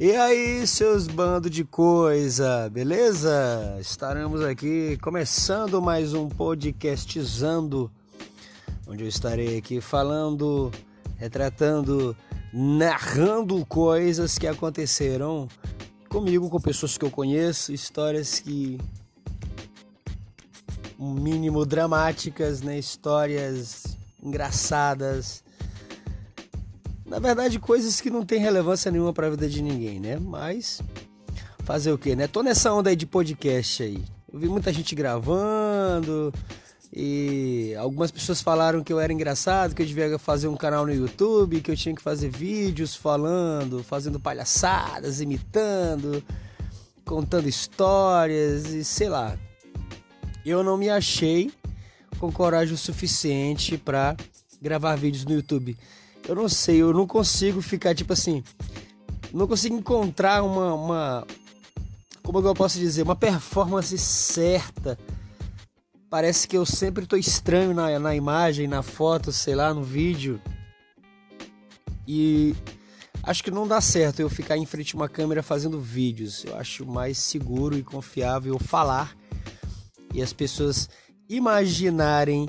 E aí, seus bandos de coisa, beleza? Estaremos aqui começando mais um podcastizando, onde eu estarei aqui falando, retratando, narrando coisas que aconteceram comigo, com pessoas que eu conheço, histórias que um mínimo dramáticas, né? Histórias engraçadas, na verdade, coisas que não tem relevância nenhuma para a vida de ninguém, né? Mas fazer o quê, né? Tô nessa onda aí de podcast aí. Eu vi muita gente gravando e algumas pessoas falaram que eu era engraçado, que eu devia fazer um canal no YouTube, que eu tinha que fazer vídeos falando, fazendo palhaçadas, imitando, contando histórias e sei lá. Eu não me achei com coragem o suficiente para gravar vídeos no YouTube eu não sei, eu não consigo ficar tipo assim, não consigo encontrar uma, uma como eu posso dizer, uma performance certa. Parece que eu sempre estou estranho na, na imagem, na foto, sei lá, no vídeo. E acho que não dá certo eu ficar em frente a uma câmera fazendo vídeos. Eu acho mais seguro e confiável falar e as pessoas imaginarem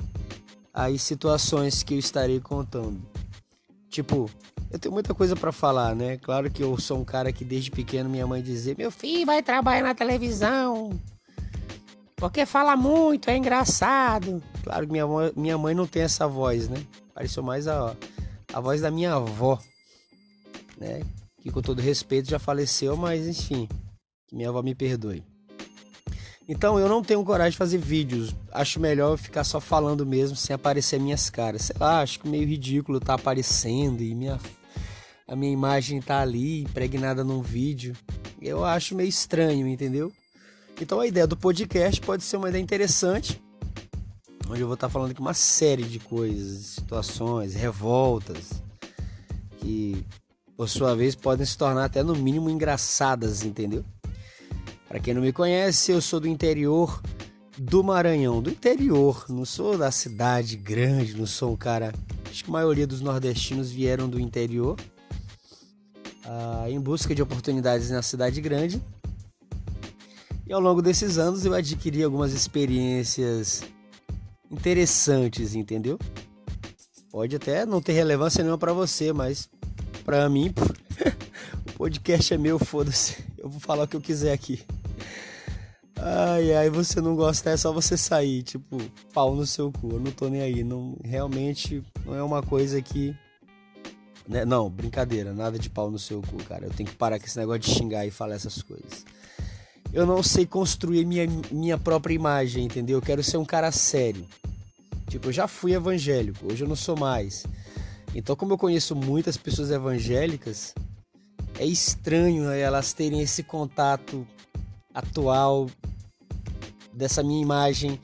as situações que eu estarei contando. Tipo, eu tenho muita coisa para falar, né? Claro que eu sou um cara que desde pequeno minha mãe dizia: Meu filho vai trabalhar na televisão. Porque fala muito, é engraçado. Claro que minha mãe, minha mãe não tem essa voz, né? Pareceu mais a, a voz da minha avó, né? Que com todo respeito já faleceu, mas enfim, que minha avó me perdoe. Então eu não tenho coragem de fazer vídeos. Acho melhor eu ficar só falando mesmo, sem aparecer minhas caras. Sei lá, acho que meio ridículo tá aparecendo e minha, a minha imagem tá ali impregnada num vídeo. Eu acho meio estranho, entendeu? Então a ideia do podcast pode ser uma ideia interessante, onde eu vou estar tá falando aqui uma série de coisas, situações, revoltas, que por sua vez podem se tornar até no mínimo engraçadas, entendeu? Para quem não me conhece, eu sou do interior do Maranhão, do interior, não sou da cidade grande, não sou um cara. Acho que a maioria dos nordestinos vieram do interior ah, em busca de oportunidades na cidade grande. E ao longo desses anos eu adquiri algumas experiências interessantes, entendeu? Pode até não ter relevância nenhuma para você, mas para mim o podcast é meu, foda-se. Eu vou falar o que eu quiser aqui. Ai, ai, você não gosta, é só você sair, tipo, pau no seu cu. Eu não tô nem aí. Não, realmente não é uma coisa que. Né? Não, brincadeira, nada de pau no seu cu, cara. Eu tenho que parar com esse negócio de xingar e falar essas coisas. Eu não sei construir minha, minha própria imagem, entendeu? Eu quero ser um cara sério. Tipo, eu já fui evangélico, hoje eu não sou mais. Então, como eu conheço muitas pessoas evangélicas, é estranho né, elas terem esse contato atual dessa minha imagem,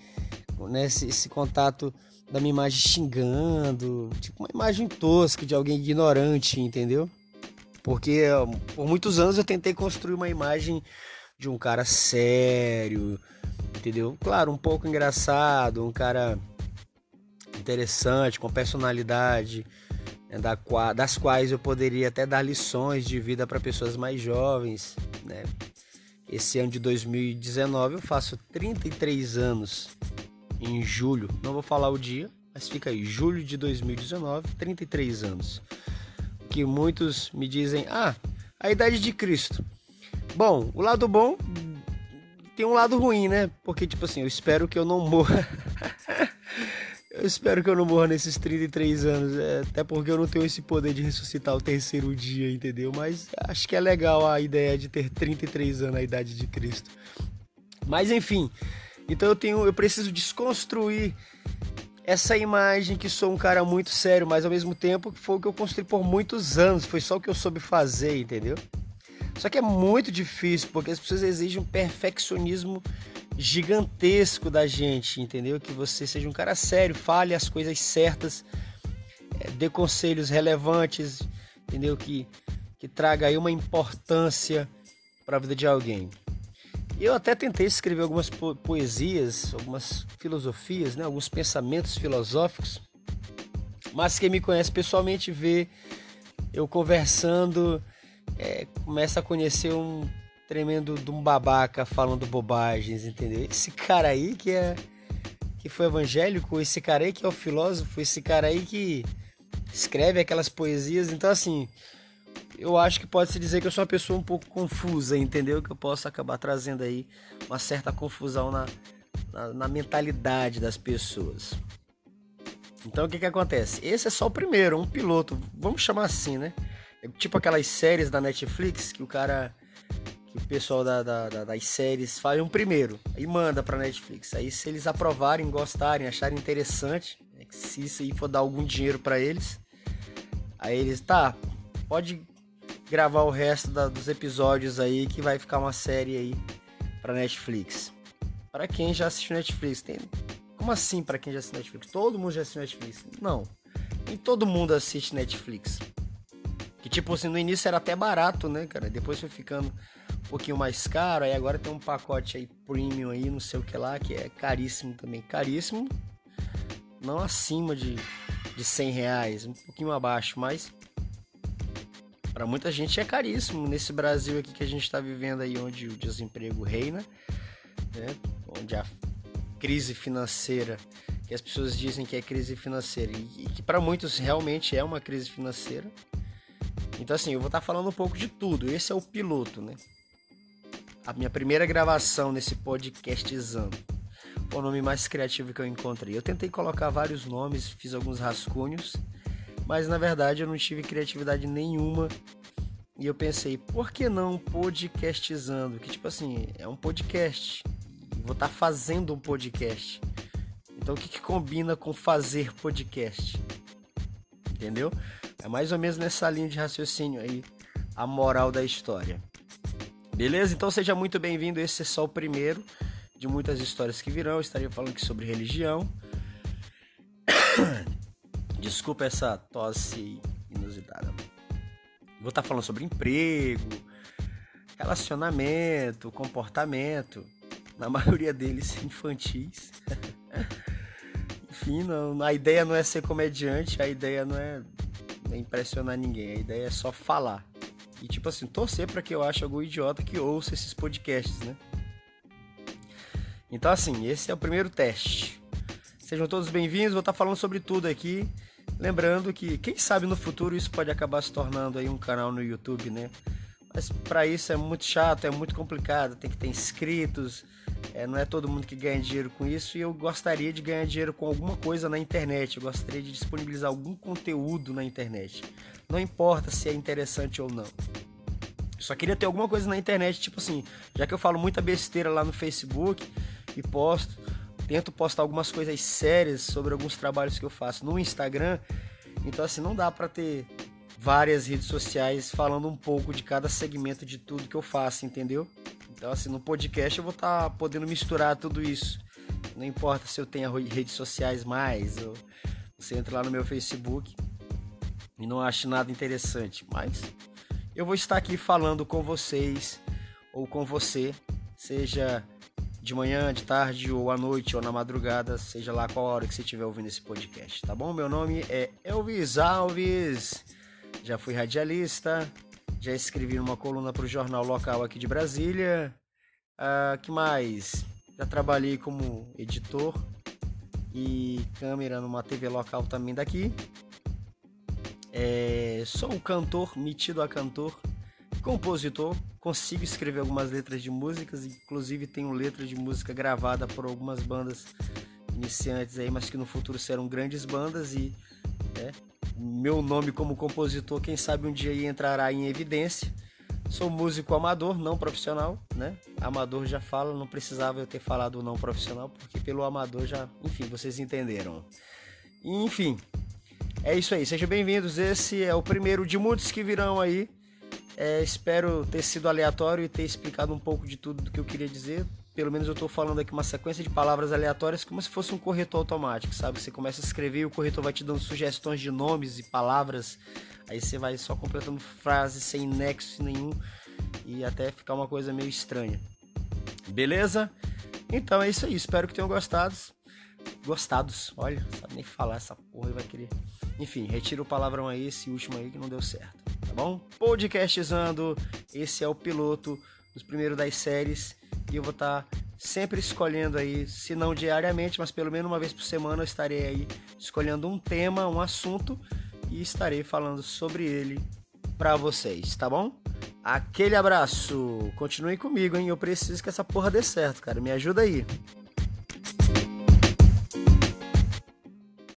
né, esse, esse contato da minha imagem xingando, tipo uma imagem tosca de alguém ignorante, entendeu? Porque por muitos anos eu tentei construir uma imagem de um cara sério, entendeu? Claro, um pouco engraçado, um cara interessante, com personalidade, né, das quais eu poderia até dar lições de vida para pessoas mais jovens, né? Esse ano de 2019 eu faço 33 anos em julho. Não vou falar o dia, mas fica aí, julho de 2019, 33 anos. Que muitos me dizem: "Ah, a idade de Cristo". Bom, o lado bom tem um lado ruim, né? Porque tipo assim, eu espero que eu não morra Eu espero que eu não morra nesses 33 anos, é, até porque eu não tenho esse poder de ressuscitar o terceiro dia, entendeu? Mas acho que é legal a ideia de ter 33 anos, a idade de Cristo. Mas enfim, então eu tenho, eu preciso desconstruir essa imagem que sou um cara muito sério, mas ao mesmo tempo foi o que eu construí por muitos anos, foi só o que eu soube fazer, entendeu? Só que é muito difícil, porque as pessoas exigem um perfeccionismo gigantesco da gente, entendeu? Que você seja um cara sério, fale as coisas certas, é, dê conselhos relevantes, entendeu? Que, que traga aí uma importância para a vida de alguém. Eu até tentei escrever algumas po poesias, algumas filosofias, né? alguns pensamentos filosóficos, mas quem me conhece pessoalmente vê eu conversando é, começa a conhecer um tremendo de um babaca falando bobagens, entendeu? Esse cara aí que é que foi evangélico, esse cara aí que é o filósofo, esse cara aí que escreve aquelas poesias, então assim, eu acho que pode se dizer que eu sou uma pessoa um pouco confusa, entendeu? Que eu posso acabar trazendo aí uma certa confusão na, na, na mentalidade das pessoas. Então o que que acontece? Esse é só o primeiro, um piloto, vamos chamar assim, né? É tipo aquelas séries da Netflix que o cara. Que o pessoal da, da, da, das séries faz um primeiro e manda pra Netflix. Aí se eles aprovarem, gostarem, acharem interessante, né, se isso aí for dar algum dinheiro para eles, aí eles, tá, pode gravar o resto da, dos episódios aí que vai ficar uma série aí pra Netflix. Para quem já assistiu Netflix, tem como assim para quem já assiste Netflix? Todo mundo já assiste Netflix? Não. Nem todo mundo assiste Netflix. Que tipo assim, no início era até barato, né, cara? Depois foi ficando um pouquinho mais caro. Aí agora tem um pacote aí premium aí, não sei o que lá, que é caríssimo também. Caríssimo. Não acima de, de 100 reais, um pouquinho abaixo, mas para muita gente é caríssimo nesse Brasil aqui que a gente está vivendo aí, onde o desemprego reina, né? onde a crise financeira, que as pessoas dizem que é crise financeira e, que para muitos realmente é uma crise financeira. Então assim, eu vou estar tá falando um pouco de tudo. Esse é o piloto, né? A minha primeira gravação nesse podcastzando. O nome mais criativo que eu encontrei. Eu tentei colocar vários nomes, fiz alguns rascunhos, mas na verdade eu não tive criatividade nenhuma. E eu pensei, por que não podcastizando? Que tipo assim, é um podcast vou estar tá fazendo um podcast. Então o que, que combina com fazer podcast? Entendeu? É mais ou menos nessa linha de raciocínio aí a moral da história. Beleza? Então seja muito bem-vindo. Esse é só o primeiro de muitas histórias que virão. Eu estaria falando aqui sobre religião. Desculpa essa tosse inusitada. Vou estar falando sobre emprego, relacionamento, comportamento na maioria deles infantis. Enfim, não, a ideia não é ser comediante, a ideia não é impressionar ninguém, a ideia é só falar. E tipo assim, torcer para que eu ache algum idiota que ouça esses podcasts, né? Então assim, esse é o primeiro teste. Sejam todos bem-vindos, vou estar falando sobre tudo aqui. Lembrando que, quem sabe no futuro isso pode acabar se tornando aí um canal no YouTube, né? Mas para isso é muito chato, é muito complicado, tem que ter inscritos, é, não é todo mundo que ganha dinheiro com isso e eu gostaria de ganhar dinheiro com alguma coisa na internet. Eu gostaria de disponibilizar algum conteúdo na internet. Não importa se é interessante ou não. Só queria ter alguma coisa na internet, tipo assim, já que eu falo muita besteira lá no Facebook e posto, tento postar algumas coisas sérias sobre alguns trabalhos que eu faço no Instagram. Então assim, não dá para ter várias redes sociais falando um pouco de cada segmento de tudo que eu faço, entendeu? Então, assim, no podcast eu vou estar tá podendo misturar tudo isso. Não importa se eu tenho redes sociais mais, ou você entra lá no meu Facebook e não acha nada interessante, mas eu vou estar aqui falando com vocês ou com você, seja de manhã, de tarde ou à noite ou na madrugada, seja lá qual hora que você estiver ouvindo esse podcast, tá bom? Meu nome é Elvis Alves, já fui radialista, já escrevi uma coluna para o jornal local aqui de Brasília. Uh, que mais? Já trabalhei como editor e câmera numa TV local também daqui. É, sou um cantor, metido a cantor, compositor, consigo escrever algumas letras de músicas, inclusive tenho letra de música gravada por algumas bandas iniciantes aí, mas que no futuro serão grandes bandas e é, meu nome como compositor, quem sabe um dia entrará em evidência. Sou músico amador, não profissional, né? Amador já fala, não precisava eu ter falado não profissional, porque pelo amador já, enfim, vocês entenderam. Enfim, é isso aí. Sejam bem-vindos. Esse é o primeiro de muitos que virão aí. É, espero ter sido aleatório e ter explicado um pouco de tudo do que eu queria dizer pelo menos eu estou falando aqui uma sequência de palavras aleatórias como se fosse um corretor automático, sabe? Você começa a escrever e o corretor vai te dando sugestões de nomes e palavras, aí você vai só completando frases sem nexo nenhum e até ficar uma coisa meio estranha. Beleza? Então é isso aí, espero que tenham gostado. Gostados, olha, sabe nem falar essa porra vai querer. Enfim, retira o palavrão aí, esse último aí que não deu certo. Tá bom? Podcastizando, esse é o piloto dos primeiros das séries e eu vou estar tá sempre escolhendo aí, se não diariamente, mas pelo menos uma vez por semana eu estarei aí escolhendo um tema, um assunto e estarei falando sobre ele para vocês, tá bom? Aquele abraço. Continue comigo, hein? Eu preciso que essa porra dê certo, cara. Me ajuda aí.